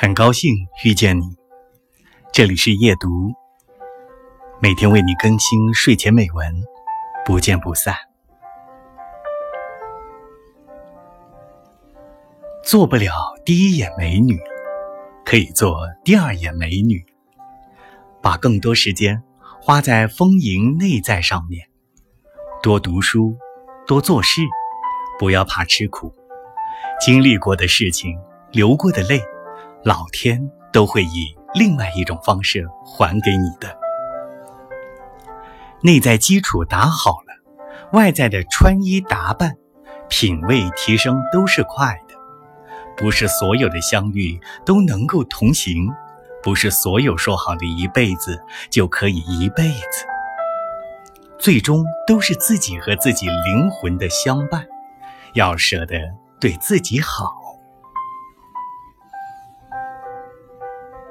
很高兴遇见你，这里是夜读，每天为你更新睡前美文，不见不散。做不了第一眼美女，可以做第二眼美女，把更多时间花在丰盈内在上面，多读书，多做事，不要怕吃苦，经历过的事情，流过的泪。老天都会以另外一种方式还给你的。内在基础打好了，外在的穿衣打扮、品味提升都是快的。不是所有的相遇都能够同行，不是所有说好的一辈子就可以一辈子。最终都是自己和自己灵魂的相伴，要舍得对自己好。